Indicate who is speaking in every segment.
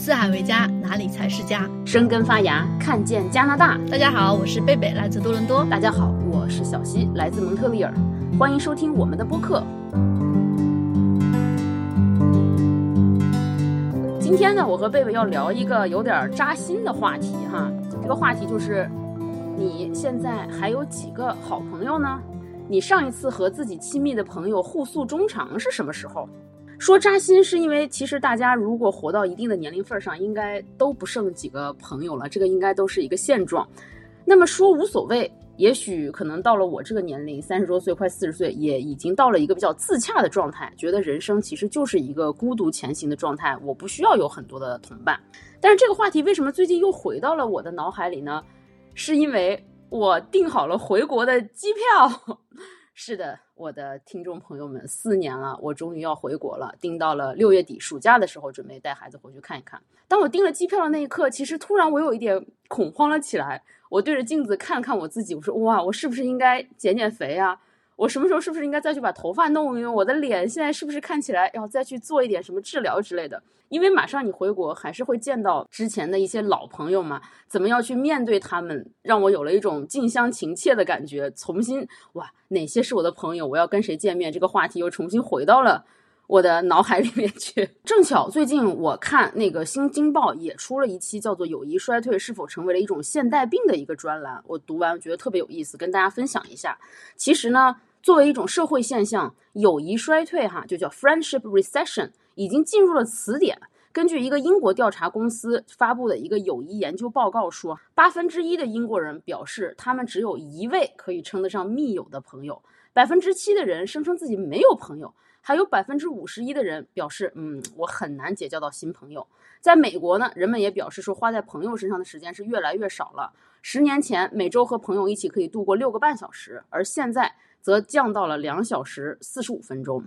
Speaker 1: 四海为家，哪里才是家？
Speaker 2: 生根发芽，看见加拿大。
Speaker 1: 大家好，我是贝贝，来自多伦多。
Speaker 2: 大家好，我是小溪，来自蒙特利尔。欢迎收听我们的播客。今天呢，我和贝贝要聊一个有点扎心的话题哈。这个话题就是，你现在还有几个好朋友呢？你上一次和自己亲密的朋友互诉衷肠是什么时候？说扎心是因为，其实大家如果活到一定的年龄份上，应该都不剩几个朋友了，这个应该都是一个现状。那么说无所谓，也许可能到了我这个年龄，三十多岁快四十岁，也已经到了一个比较自洽的状态，觉得人生其实就是一个孤独前行的状态，我不需要有很多的同伴。但是这个话题为什么最近又回到了我的脑海里呢？是因为我订好了回国的机票。是的，我的听众朋友们，四年了，我终于要回国了，订到了六月底暑假的时候，准备带孩子回去看一看。当我订了机票的那一刻，其实突然我有一点恐慌了起来。我对着镜子看了看我自己，我说：“哇，我是不是应该减减肥啊？”我什么时候是不是应该再去把头发弄一弄？我的脸现在是不是看起来要再去做一点什么治疗之类的？因为马上你回国还是会见到之前的一些老朋友嘛，怎么要去面对他们，让我有了一种近乡情怯的感觉。重新哇，哪些是我的朋友？我要跟谁见面？这个话题又重新回到了我的脑海里面去。正巧最近我看那个《新京报》也出了一期叫做“友谊衰退是否成为了一种现代病”的一个专栏，我读完觉得特别有意思，跟大家分享一下。其实呢。作为一种社会现象，友谊衰退，哈，就叫 friendship recession，已经进入了词典。根据一个英国调查公司发布的一个友谊研究报告说，八分之一的英国人表示他们只有一位可以称得上密友的朋友，百分之七的人声称自己没有朋友，还有百分之五十一的人表示，嗯，我很难结交到新朋友。在美国呢，人们也表示说，花在朋友身上的时间是越来越少了。十年前，每周和朋友一起可以度过六个半小时，而现在。则降到了两小时四十五分钟。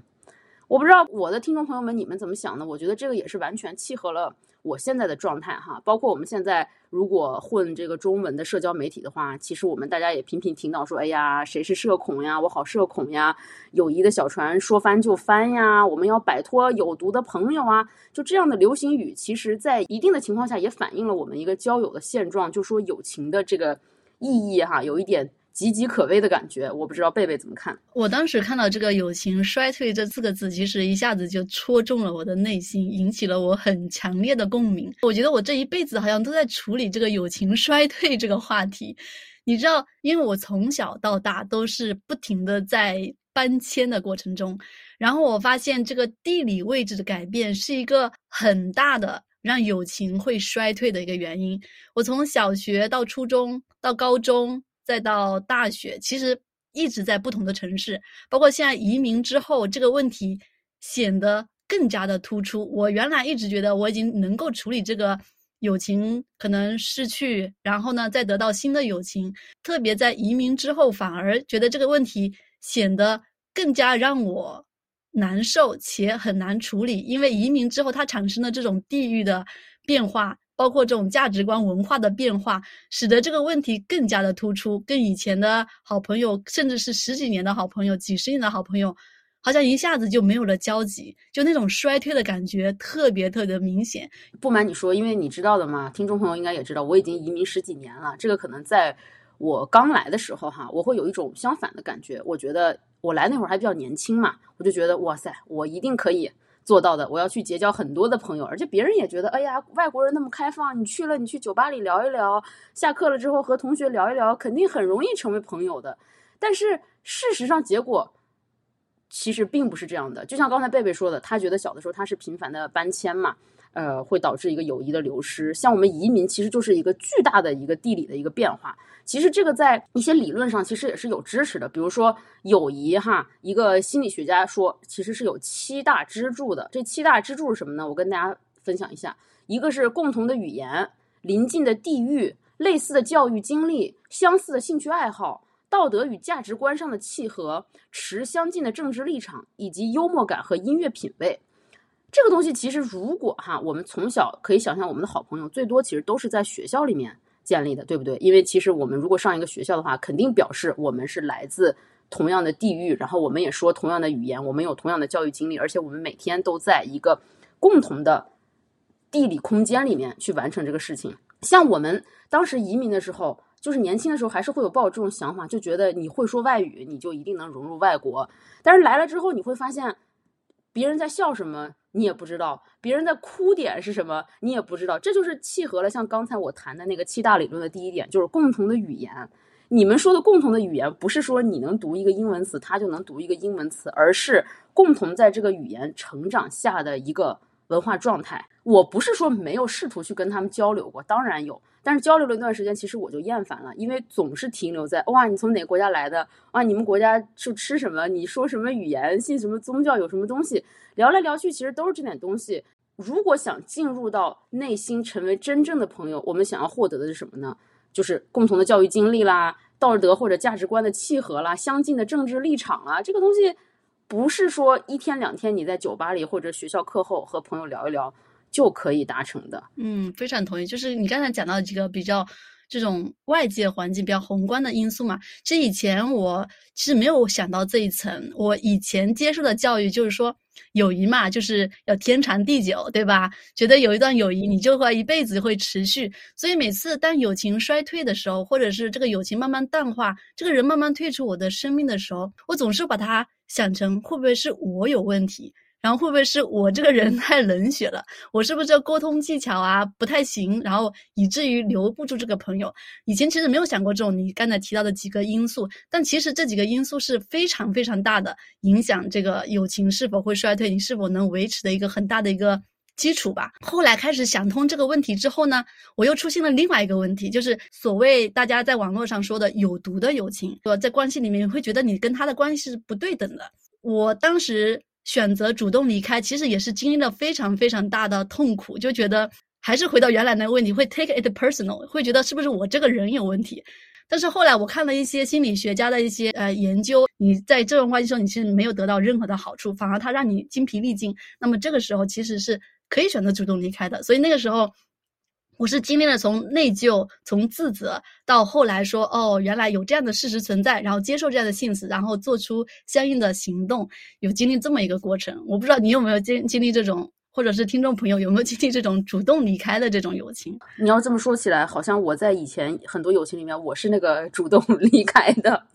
Speaker 2: 我不知道我的听众朋友们你们怎么想的？我觉得这个也是完全契合了我现在的状态哈。包括我们现在如果混这个中文的社交媒体的话，其实我们大家也频频听到说，哎呀，谁是社恐呀？我好社恐呀！友谊的小船说翻就翻呀！我们要摆脱有毒的朋友啊！就这样的流行语，其实在一定的情况下也反映了我们一个交友的现状，就说友情的这个意义哈，有一点。岌岌可危的感觉，我不知道贝贝怎么看。
Speaker 1: 我当时看到这个“友情衰退”这四个字，其实一下子就戳中了我的内心，引起了我很强烈的共鸣。我觉得我这一辈子好像都在处理这个友情衰退这个话题。你知道，因为我从小到大都是不停的在搬迁的过程中，然后我发现这个地理位置的改变是一个很大的让友情会衰退的一个原因。我从小学到初中到高中。再到大学，其实一直在不同的城市，包括现在移民之后，这个问题显得更加的突出。我原来一直觉得我已经能够处理这个友情可能失去，然后呢再得到新的友情，特别在移民之后，反而觉得这个问题显得更加让我难受且很难处理，因为移民之后它产生的这种地域的变化。包括这种价值观、文化的变化，使得这个问题更加的突出。跟以前的好朋友，甚至是十几年的好朋友、几十年的好朋友，好像一下子就没有了交集，就那种衰退的感觉特别特别明显。
Speaker 2: 不瞒你说，因为你知道的嘛，听众朋友应该也知道，我已经移民十几年了。这个可能在我刚来的时候，哈，我会有一种相反的感觉。我觉得我来那会儿还比较年轻嘛，我就觉得哇塞，我一定可以。做到的，我要去结交很多的朋友，而且别人也觉得，哎呀，外国人那么开放，你去了，你去酒吧里聊一聊，下课了之后和同学聊一聊，肯定很容易成为朋友的。但是事实上，结果其实并不是这样的。就像刚才贝贝说的，他觉得小的时候他是频繁的搬迁嘛。呃，会导致一个友谊的流失。像我们移民，其实就是一个巨大的一个地理的一个变化。其实这个在一些理论上其实也是有支持的。比如说友谊，哈，一个心理学家说，其实是有七大支柱的。这七大支柱是什么呢？我跟大家分享一下。一个是共同的语言、邻近的地域、类似的教育经历、相似的兴趣爱好、道德与价值观上的契合、持相近的政治立场，以及幽默感和音乐品味。这个东西其实，如果哈，我们从小可以想象，我们的好朋友最多其实都是在学校里面建立的，对不对？因为其实我们如果上一个学校的话，肯定表示我们是来自同样的地域，然后我们也说同样的语言，我们有同样的教育经历，而且我们每天都在一个共同的地理空间里面去完成这个事情。像我们当时移民的时候，就是年轻的时候还是会有抱这种想法，就觉得你会说外语，你就一定能融入外国。但是来了之后，你会发现别人在笑什么你也不知道，别人的哭点是什么你也不知道。这就是契合了像刚才我谈的那个七大理论的第一点，就是共同的语言。你们说的共同的语言，不是说你能读一个英文词，他就能读一个英文词，而是共同在这个语言成长下的一个文化状态。我不是说没有试图去跟他们交流过，当然有，但是交流了一段时间，其实我就厌烦了，因为总是停留在哇，你从哪个国家来的？哇，你们国家是吃什么？你说什么语言？信什么宗教？有什么东西？聊来聊去，其实都是这点东西。如果想进入到内心，成为真正的朋友，我们想要获得的是什么呢？就是共同的教育经历啦。道德或者价值观的契合啦，相近的政治立场啊，这个东西不是说一天两天你在酒吧里或者学校课后和朋友聊一聊就可以达成的。
Speaker 1: 嗯，非常同意。就是你刚才讲到几个比较这种外界环境比较宏观的因素嘛，其实以前我其实没有想到这一层。我以前接受的教育就是说。友谊嘛，就是要天长地久，对吧？觉得有一段友谊，你就会一辈子会持续。所以每次当友情衰退的时候，或者是这个友情慢慢淡化，这个人慢慢退出我的生命的时候，我总是把它想成会不会是我有问题。然后会不会是我这个人 太冷血了？我是不是这沟通技巧啊不太行？然后以至于留不住这个朋友？以前其实没有想过这种你刚才提到的几个因素，但其实这几个因素是非常非常大的影响这个友情是否会衰退，你是否能维持的一个很大的一个基础吧。后来开始想通这个问题之后呢，我又出现了另外一个问题，就是所谓大家在网络上说的有毒的友情，说在关系里面会觉得你跟他的关系是不对等的。我当时。选择主动离开，其实也是经历了非常非常大的痛苦，就觉得还是回到原来那个问题，会 take it personal，会觉得是不是我这个人有问题。但是后来我看了一些心理学家的一些呃研究，你在这段关系中，你其实没有得到任何的好处，反而他让你精疲力尽。那么这个时候其实是可以选择主动离开的。所以那个时候。我是经历了从内疚、从自责到后来说，哦，原来有这样的事实存在，然后接受这样的现实，然后做出相应的行动，有经历这么一个过程。我不知道你有没有经经历这种，或者是听众朋友有没有经历这种主动离开的这种友情？
Speaker 2: 你要这么说起来，好像我在以前很多友情里面，我是那个主动 离开的。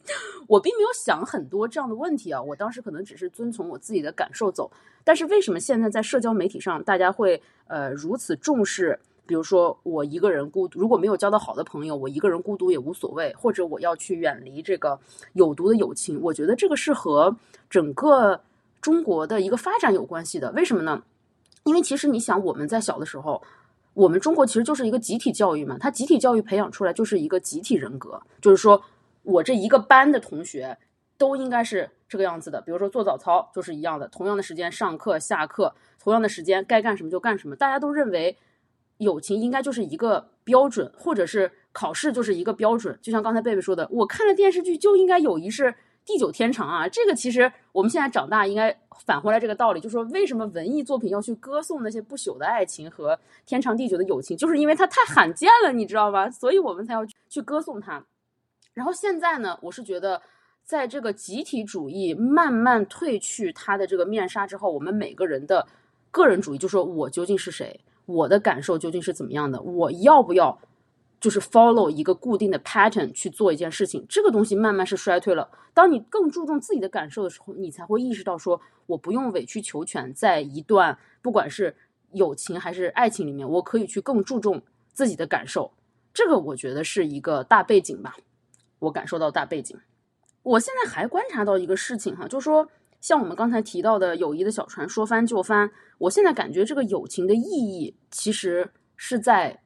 Speaker 2: 我并没有想很多这样的问题啊，我当时可能只是遵从我自己的感受走。但是为什么现在在社交媒体上，大家会呃如此重视？比如说，我一个人孤独，如果没有交到好的朋友，我一个人孤独也无所谓。或者我要去远离这个有毒的友情，我觉得这个是和整个中国的一个发展有关系的。为什么呢？因为其实你想，我们在小的时候，我们中国其实就是一个集体教育嘛，它集体教育培养出来就是一个集体人格，就是说我这一个班的同学都应该是这个样子的。比如说做早操就是一样的，同样的时间上课下课，同样的时间该干什么就干什么，大家都认为。友情应该就是一个标准，或者是考试就是一个标准。就像刚才贝贝说的，我看了电视剧就应该友谊是地久天长啊。这个其实我们现在长大应该返回来这个道理，就说为什么文艺作品要去歌颂那些不朽的爱情和天长地久的友情，就是因为它太罕见了，你知道吧？所以我们才要去歌颂它。然后现在呢，我是觉得，在这个集体主义慢慢褪去它的这个面纱之后，我们每个人的个人主义，就说我究竟是谁？我的感受究竟是怎么样的？我要不要就是 follow 一个固定的 pattern 去做一件事情？这个东西慢慢是衰退了。当你更注重自己的感受的时候，你才会意识到说，我不用委曲求全，在一段不管是友情还是爱情里面，我可以去更注重自己的感受。这个我觉得是一个大背景吧。我感受到大背景。我现在还观察到一个事情哈，就是说。像我们刚才提到的友谊的小船说翻就翻，我现在感觉这个友情的意义其实是在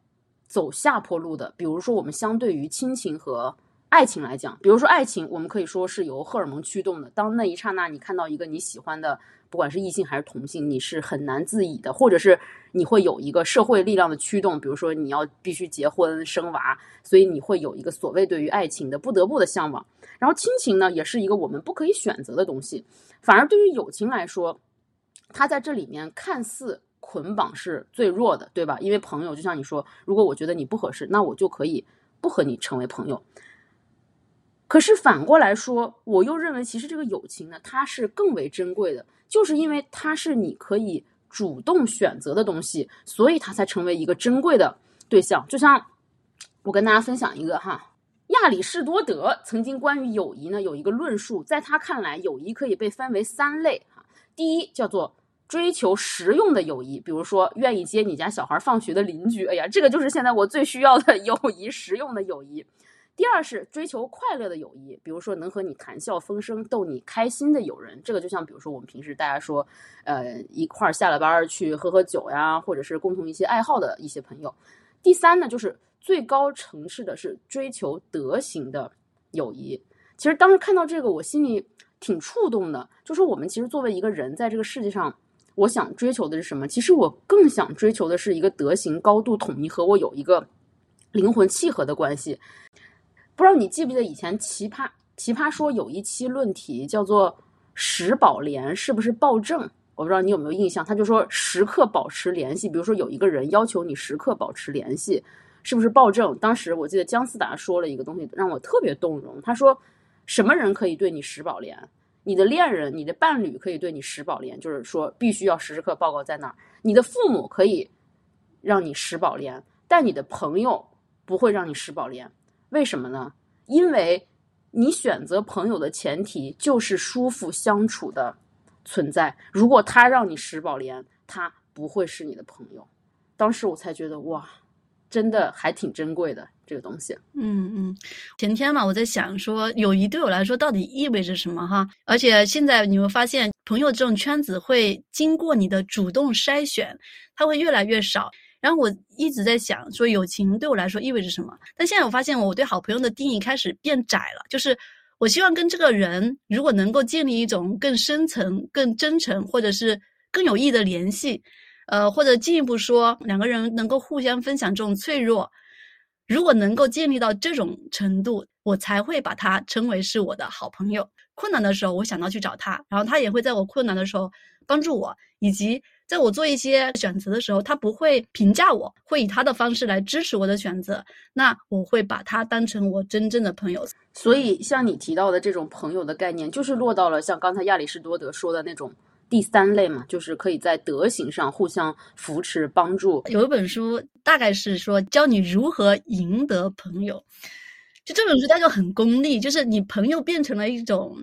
Speaker 2: 走下坡路的。比如说，我们相对于亲情和爱情来讲，比如说爱情，我们可以说是由荷尔蒙驱动的。当那一刹那你看到一个你喜欢的，不管是异性还是同性，你是很难自已的，或者是你会有一个社会力量的驱动，比如说你要必须结婚生娃，所以你会有一个所谓对于爱情的不得不的向往。然后亲情呢，也是一个我们不可以选择的东西。反而对于友情来说，它在这里面看似捆绑是最弱的，对吧？因为朋友就像你说，如果我觉得你不合适，那我就可以不和你成为朋友。可是反过来说，我又认为其实这个友情呢，它是更为珍贵的，就是因为它是你可以主动选择的东西，所以它才成为一个珍贵的对象。就像我跟大家分享一个哈，亚里士多德曾经关于友谊呢有一个论述，在他看来，友谊可以被分为三类哈。第一叫做追求实用的友谊，比如说愿意接你家小孩放学的邻居，哎呀，这个就是现在我最需要的 友谊，实用的友谊。第二是追求快乐的友谊，比如说能和你谈笑风生、逗你开心的友人，这个就像比如说我们平时大家说，呃，一块儿下了班去喝喝酒呀，或者是共同一些爱好的一些朋友。第三呢，就是最高层次的是追求德行的友谊。其实当时看到这个，我心里挺触动的，就是我们其实作为一个人，在这个世界上，我想追求的是什么？其实我更想追求的是一个德行高度统一，和我有一个灵魂契合的关系。不知道你记不记得以前奇葩奇葩说有一期论题叫做“食宝联是不是暴政”，我不知道你有没有印象。他就说时刻保持联系，比如说有一个人要求你时刻保持联系，是不是暴政？当时我记得姜思达说了一个东西让我特别动容。他说什么人可以对你食宝联？你的恋人、你的伴侣可以对你食宝联，就是说必须要时时刻报告在哪儿。你的父母可以让你食宝联，但你的朋友不会让你食宝联。为什么呢？因为你选择朋友的前提就是舒服相处的存在。如果他让你食宝莲，他不会是你的朋友。当时我才觉得哇，真的还挺珍贵的这个东西。
Speaker 1: 嗯嗯，前天嘛，我在想说，友谊对我来说到底意味着什么哈？而且现在你会发现，朋友这种圈子会经过你的主动筛选，它会越来越少。然后我一直在想，说友情对我来说意味着什么？但现在我发现，我对好朋友的定义开始变窄了。就是我希望跟这个人，如果能够建立一种更深层、更真诚，或者是更有益的联系，呃，或者进一步说，两个人能够互相分享这种脆弱，如果能够建立到这种程度，我才会把他称为是我的好朋友。困难的时候，我想到去找他，然后他也会在我困难的时候帮助我，以及。在我做一些选择的时候，他不会评价我，会以他的方式来支持我的选择。那我会把他当成我真正的朋友。
Speaker 2: 所以，像你提到的这种朋友的概念，就是落到了像刚才亚里士多德说的那种第三类嘛，就是可以在德行上互相扶持帮助。
Speaker 1: 有一本书，大概是说教你如何赢得朋友。就这本书，它就很功利，就是你朋友变成了一种，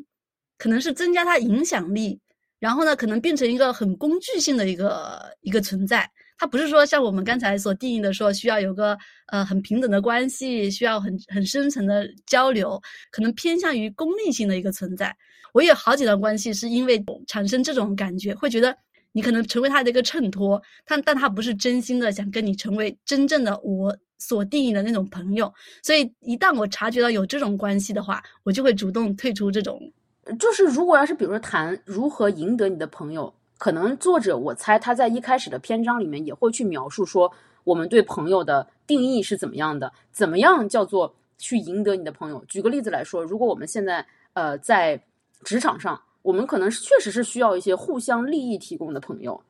Speaker 1: 可能是增加他影响力。然后呢，可能变成一个很工具性的一个一个存在，它不是说像我们刚才所定义的说需要有个呃很平等的关系，需要很很深层的交流，可能偏向于功利性的一个存在。我有好几段关系是因为产生这种感觉，会觉得你可能成为他的一个衬托，但但他不是真心的想跟你成为真正的我所定义的那种朋友。所以一旦我察觉到有这种关系的话，我就会主动退出这种。
Speaker 2: 就是如果要是比如说谈如何赢得你的朋友，可能作者我猜他在一开始的篇章里面也会去描述说我们对朋友的定义是怎么样的，怎么样叫做去赢得你的朋友。举个例子来说，如果我们现在呃在职场上，我们可能确实是需要一些互相利益提供的朋友。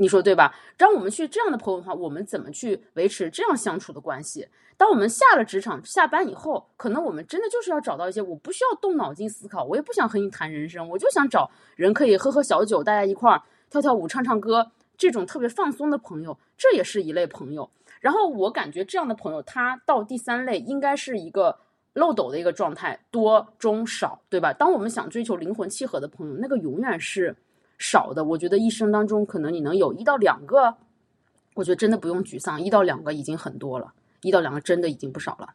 Speaker 2: 你说对吧？让我们去这样的朋友的话，我们怎么去维持这样相处的关系？当我们下了职场、下班以后，可能我们真的就是要找到一些我不需要动脑筋思考，我也不想和你谈人生，我就想找人可以喝喝小酒，大家一块儿跳跳舞、唱唱歌，这种特别放松的朋友，这也是一类朋友。然后我感觉这样的朋友，他到第三类应该是一个漏斗的一个状态，多中少，对吧？当我们想追求灵魂契合的朋友，那个永远是。少的，我觉得一生当中可能你能有一到两个，我觉得真的不用沮丧，一到两个已经很多了，一到两个真的已经不少了。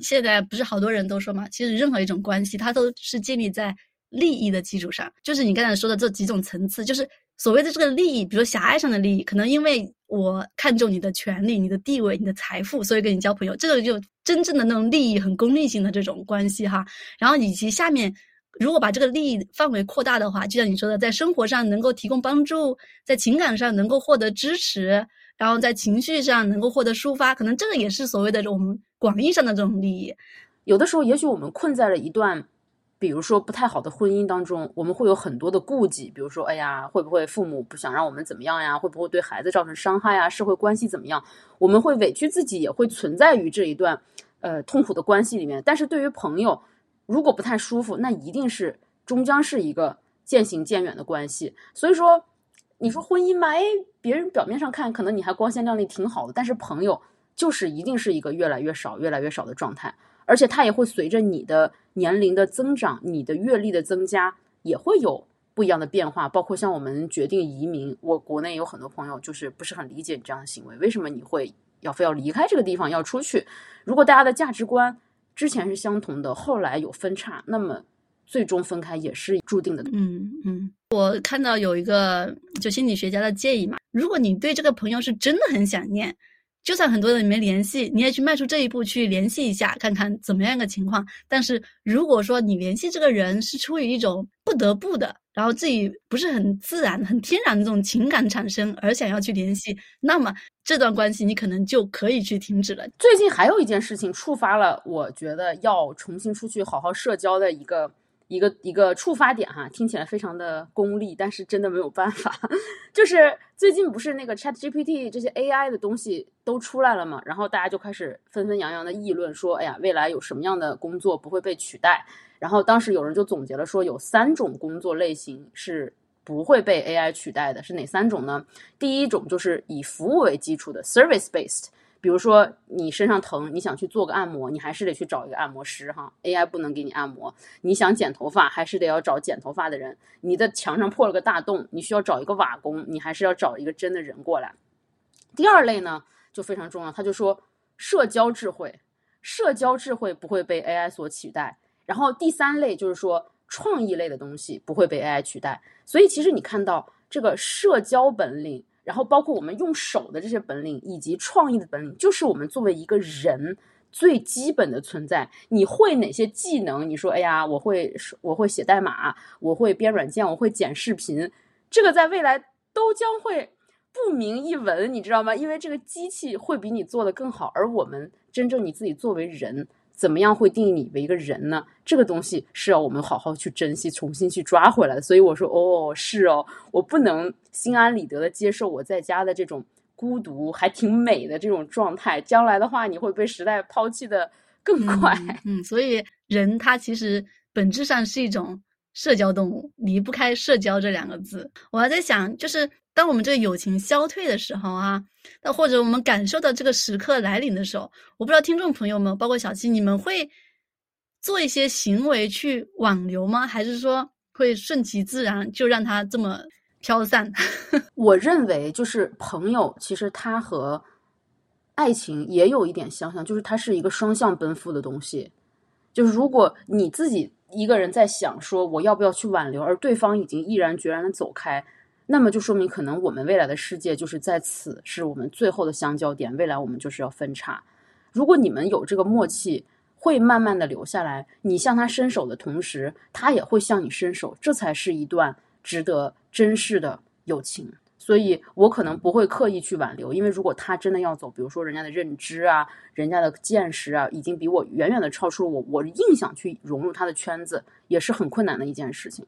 Speaker 1: 现在不是好多人都说嘛，其实任何一种关系，它都是建立在利益的基础上，就是你刚才说的这几种层次，就是所谓的这个利益，比如狭隘上的利益，可能因为我看重你的权利、你的地位、你的财富，所以跟你交朋友，这个就真正的那种利益很功利性的这种关系哈。然后以及下面。如果把这个利益范围扩大的话，就像你说的，在生活上能够提供帮助，在情感上能够获得支持，然后在情绪上能够获得抒发，可能这个也是所谓的我们广义上的这种利益。
Speaker 2: 有的时候，也许我们困在了一段，比如说不太好的婚姻当中，我们会有很多的顾忌，比如说，哎呀，会不会父母不想让我们怎么样呀？会不会对孩子造成伤害呀？社会关系怎么样？我们会委屈自己，也会存在于这一段，呃，痛苦的关系里面。但是对于朋友，如果不太舒服，那一定是终将是一个渐行渐远的关系。所以说，你说婚姻嘛，哎，别人表面上看可能你还光鲜亮丽挺好的，但是朋友就是一定是一个越来越少、越来越少的状态，而且它也会随着你的年龄的增长、你的阅历的增加，也会有不一样的变化。包括像我们决定移民，我国内有很多朋友就是不是很理解你这样的行为，为什么你会要非要离开这个地方要出去？如果大家的价值观之前是相同的，后来有分叉，那么。最终分开也是注定的。
Speaker 1: 嗯嗯，我看到有一个就心理学家的建议嘛，如果你对这个朋友是真的很想念，就算很多人没联系，你也去迈出这一步去联系一下，看看怎么样一个情况。但是如果说你联系这个人是出于一种不得不的，然后自己不是很自然、很天然的这种情感产生而想要去联系，那么这段关系你可能就可以去停止了。
Speaker 2: 最近还有一件事情触发了我觉得要重新出去好好社交的一个。一个一个触发点哈，听起来非常的功利，但是真的没有办法。就是最近不是那个 Chat GPT 这些 AI 的东西都出来了嘛，然后大家就开始纷纷扬扬的议论说，哎呀，未来有什么样的工作不会被取代？然后当时有人就总结了说，有三种工作类型是不会被 AI 取代的，是哪三种呢？第一种就是以服务为基础的 Service Based。比如说你身上疼，你想去做个按摩，你还是得去找一个按摩师哈，AI 不能给你按摩。你想剪头发，还是得要找剪头发的人。你的墙上破了个大洞，你需要找一个瓦工，你还是要找一个真的人过来。第二类呢就非常重要，他就说社交智慧，社交智慧不会被 AI 所取代。然后第三类就是说创意类的东西不会被 AI 取代。所以其实你看到这个社交本领。然后包括我们用手的这些本领，以及创意的本领，就是我们作为一个人最基本的存在。你会哪些技能？你说，哎呀，我会我会写代码，我会编软件，我会剪视频，这个在未来都将会不明一文，你知道吗？因为这个机器会比你做的更好，而我们真正你自己作为人。怎么样会定义你为一个人呢？这个东西是要我们好好去珍惜，重新去抓回来。所以我说，哦，是哦，我不能心安理得的接受我在家的这种孤独，还挺美的这种状态。将来的话，你会被时代抛弃的更快。
Speaker 1: 嗯，所以人他其实本质上是一种社交动物，离不开社交这两个字。我还在想，就是。当我们这个友情消退的时候啊，那或者我们感受到这个时刻来临的时候，我不知道听众朋友们，包括小七，你们会做一些行为去挽留吗？还是说会顺其自然就让它这么飘散？
Speaker 2: 我认为，就是朋友，其实他和爱情也有一点相像，就是它是一个双向奔赴的东西。就是如果你自己一个人在想说我要不要去挽留，而对方已经毅然决然的走开。那么就说明，可能我们未来的世界就是在此，是我们最后的相交点。未来我们就是要分叉。如果你们有这个默契，会慢慢的留下来。你向他伸手的同时，他也会向你伸手，这才是一段值得珍视的友情。所以我可能不会刻意去挽留，因为如果他真的要走，比如说人家的认知啊，人家的见识啊，已经比我远远的超出了我，我硬想去融入他的圈子，也是很困难的一件事情。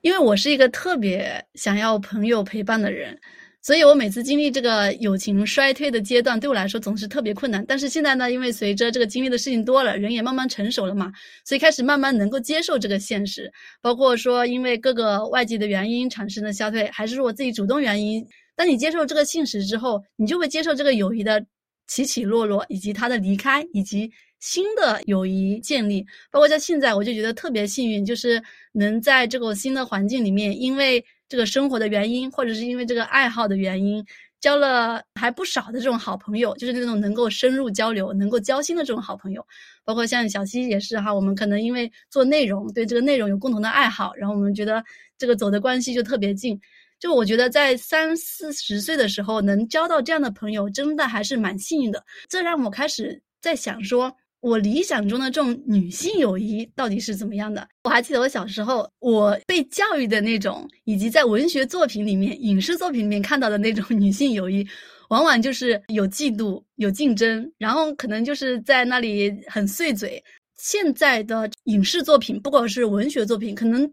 Speaker 1: 因为我是一个特别想要朋友陪伴的人，所以我每次经历这个友情衰退的阶段，对我来说总是特别困难。但是现在呢，因为随着这个经历的事情多了，人也慢慢成熟了嘛，所以开始慢慢能够接受这个现实。包括说因为各个外界的原因产生的消退，还是说我自己主动原因。当你接受这个现实之后，你就会接受这个友谊的起起落落，以及他的离开，以及。新的友谊建立，包括在现在，我就觉得特别幸运，就是能在这个新的环境里面，因为这个生活的原因，或者是因为这个爱好的原因，交了还不少的这种好朋友，就是那种能够深入交流、能够交心的这种好朋友。包括像小溪也是哈，我们可能因为做内容，对这个内容有共同的爱好，然后我们觉得这个走的关系就特别近。就我觉得在三四十岁的时候能交到这样的朋友，真的还是蛮幸运的。这让我开始在想说。我理想中的这种女性友谊到底是怎么样的？我还记得我小时候，我被教育的那种，以及在文学作品里面、影视作品里面看到的那种女性友谊，往往就是有嫉妒、有竞争，然后可能就是在那里很碎嘴。现在的影视作品，不管是文学作品，可能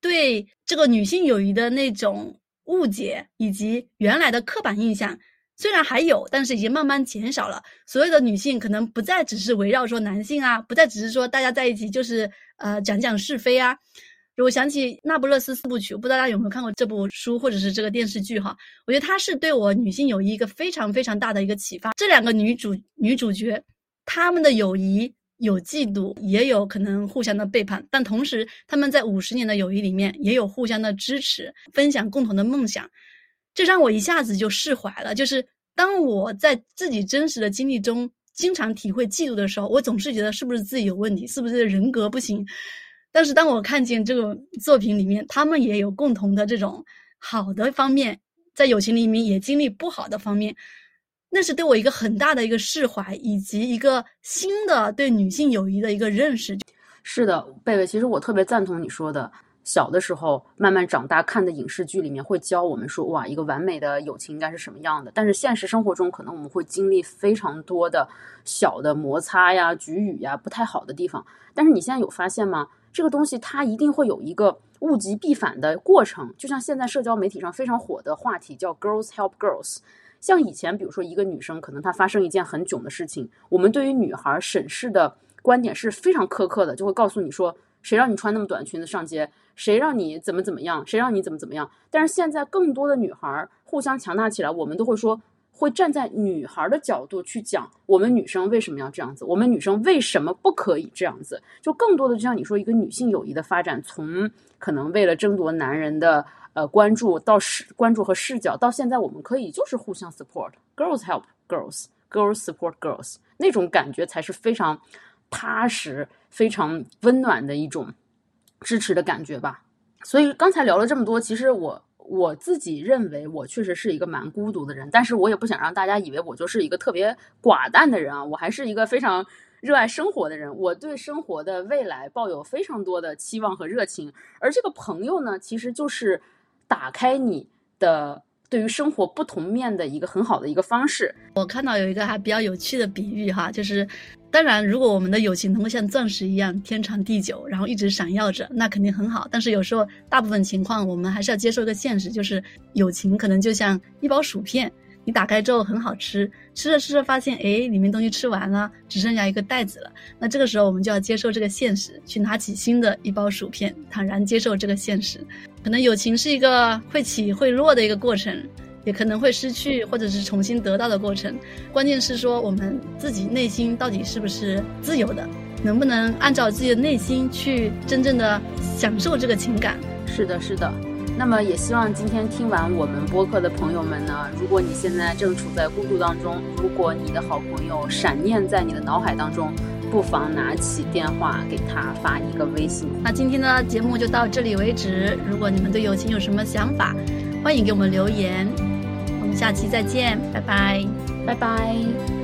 Speaker 1: 对这个女性友谊的那种误解，以及原来的刻板印象。虽然还有，但是已经慢慢减少了。所有的女性可能不再只是围绕说男性啊，不再只是说大家在一起就是呃讲讲是非啊。我想起《那不勒斯四部曲》，不知道大家有没有看过这部书或者是这个电视剧哈？我觉得它是对我女性友谊一个非常非常大的一个启发。这两个女主女主角，她们的友谊有嫉妒，也有可能互相的背叛，但同时她们在五十年的友谊里面也有互相的支持，分享共同的梦想，这让我一下子就释怀了。就是当我在自己真实的经历中经常体会嫉妒的时候，我总是觉得是不是自己有问题，是不是人格不行？但是当我看见这个作品里面，他们也有共同的这种好的方面，在友情里面也经历不好的方面，那是对我一个很大的一个释怀，以及一个新的对女性友谊的一个认识。
Speaker 2: 是的，贝贝，其实我特别赞同你说的。小的时候，慢慢长大看的影视剧里面会教我们说，哇，一个完美的友情应该是什么样的。但是现实生活中，可能我们会经历非常多的小的摩擦呀、局语呀，不太好的地方。但是你现在有发现吗？这个东西它一定会有一个物极必反的过程，就像现在社交媒体上非常火的话题叫 “girls help girls”。像以前，比如说一个女生可能她发生一件很囧的事情，我们对于女孩审视的观点是非常苛刻的，就会告诉你说：“谁让你穿那么短裙子上街？谁让你怎么怎么样？谁让你怎么怎么样？”但是现在更多的女孩互相强大起来，我们都会说。会站在女孩的角度去讲，我们女生为什么要这样子？我们女生为什么不可以这样子？就更多的，就像你说，一个女性友谊的发展，从可能为了争夺男人的呃关注到视关注和视角，到现在我们可以就是互相 support，girls help girls，girls support girls，那种感觉才是非常踏实、非常温暖的一种支持的感觉吧。所以刚才聊了这么多，其实我。我自己认为，我确实是一个蛮孤独的人，但是我也不想让大家以为我就是一个特别寡淡的人啊！我还是一个非常热爱生活的人，我对生活的未来抱有非常多的期望和热情。而这个朋友呢，其实就是打开你的对于生活不同面的一个很好的一个方式。
Speaker 1: 我看到有一个还比较有趣的比喻哈，就是。当然，如果我们的友情能够像钻石一样天长地久，然后一直闪耀着，那肯定很好。但是有时候，大部分情况我们还是要接受一个现实，就是友情可能就像一包薯片，你打开之后很好吃，吃着吃着发现，哎，里面东西吃完了，只剩下一个袋子了。那这个时候我们就要接受这个现实，去拿起新的一包薯片，坦然接受这个现实。可能友情是一个会起会落的一个过程。也可能会失去，或者是重新得到的过程。关键是说，我们自己内心到底是不是自由的，能不能按照自己的内心去真正的享受这个情感？
Speaker 2: 是的，是的。那么，也希望今天听完我们播客的朋友们呢，如果你现在正处在孤独当中，如果你的好朋友闪念在你的脑海当中，不妨拿起电话给他发一个微信。
Speaker 1: 那今天的节目就到这里为止。如果你们对友情有什么想法，欢迎给我们留言。我们下期再见，拜拜，
Speaker 2: 拜拜。